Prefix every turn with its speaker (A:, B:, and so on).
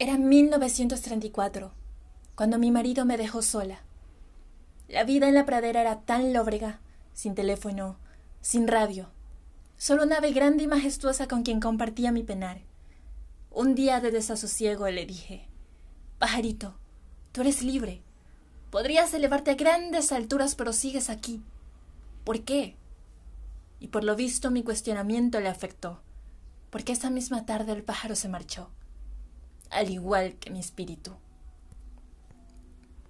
A: Era 1934, cuando mi marido me dejó sola. La vida en la pradera era tan lóbrega, sin teléfono, sin radio, solo una ave grande y majestuosa con quien compartía mi penar. Un día de desasosiego le dije, Pajarito, tú eres libre. Podrías elevarte a grandes alturas, pero sigues aquí. ¿Por qué? Y por lo visto mi cuestionamiento le afectó, porque esa misma tarde el pájaro se marchó, al igual que mi espíritu.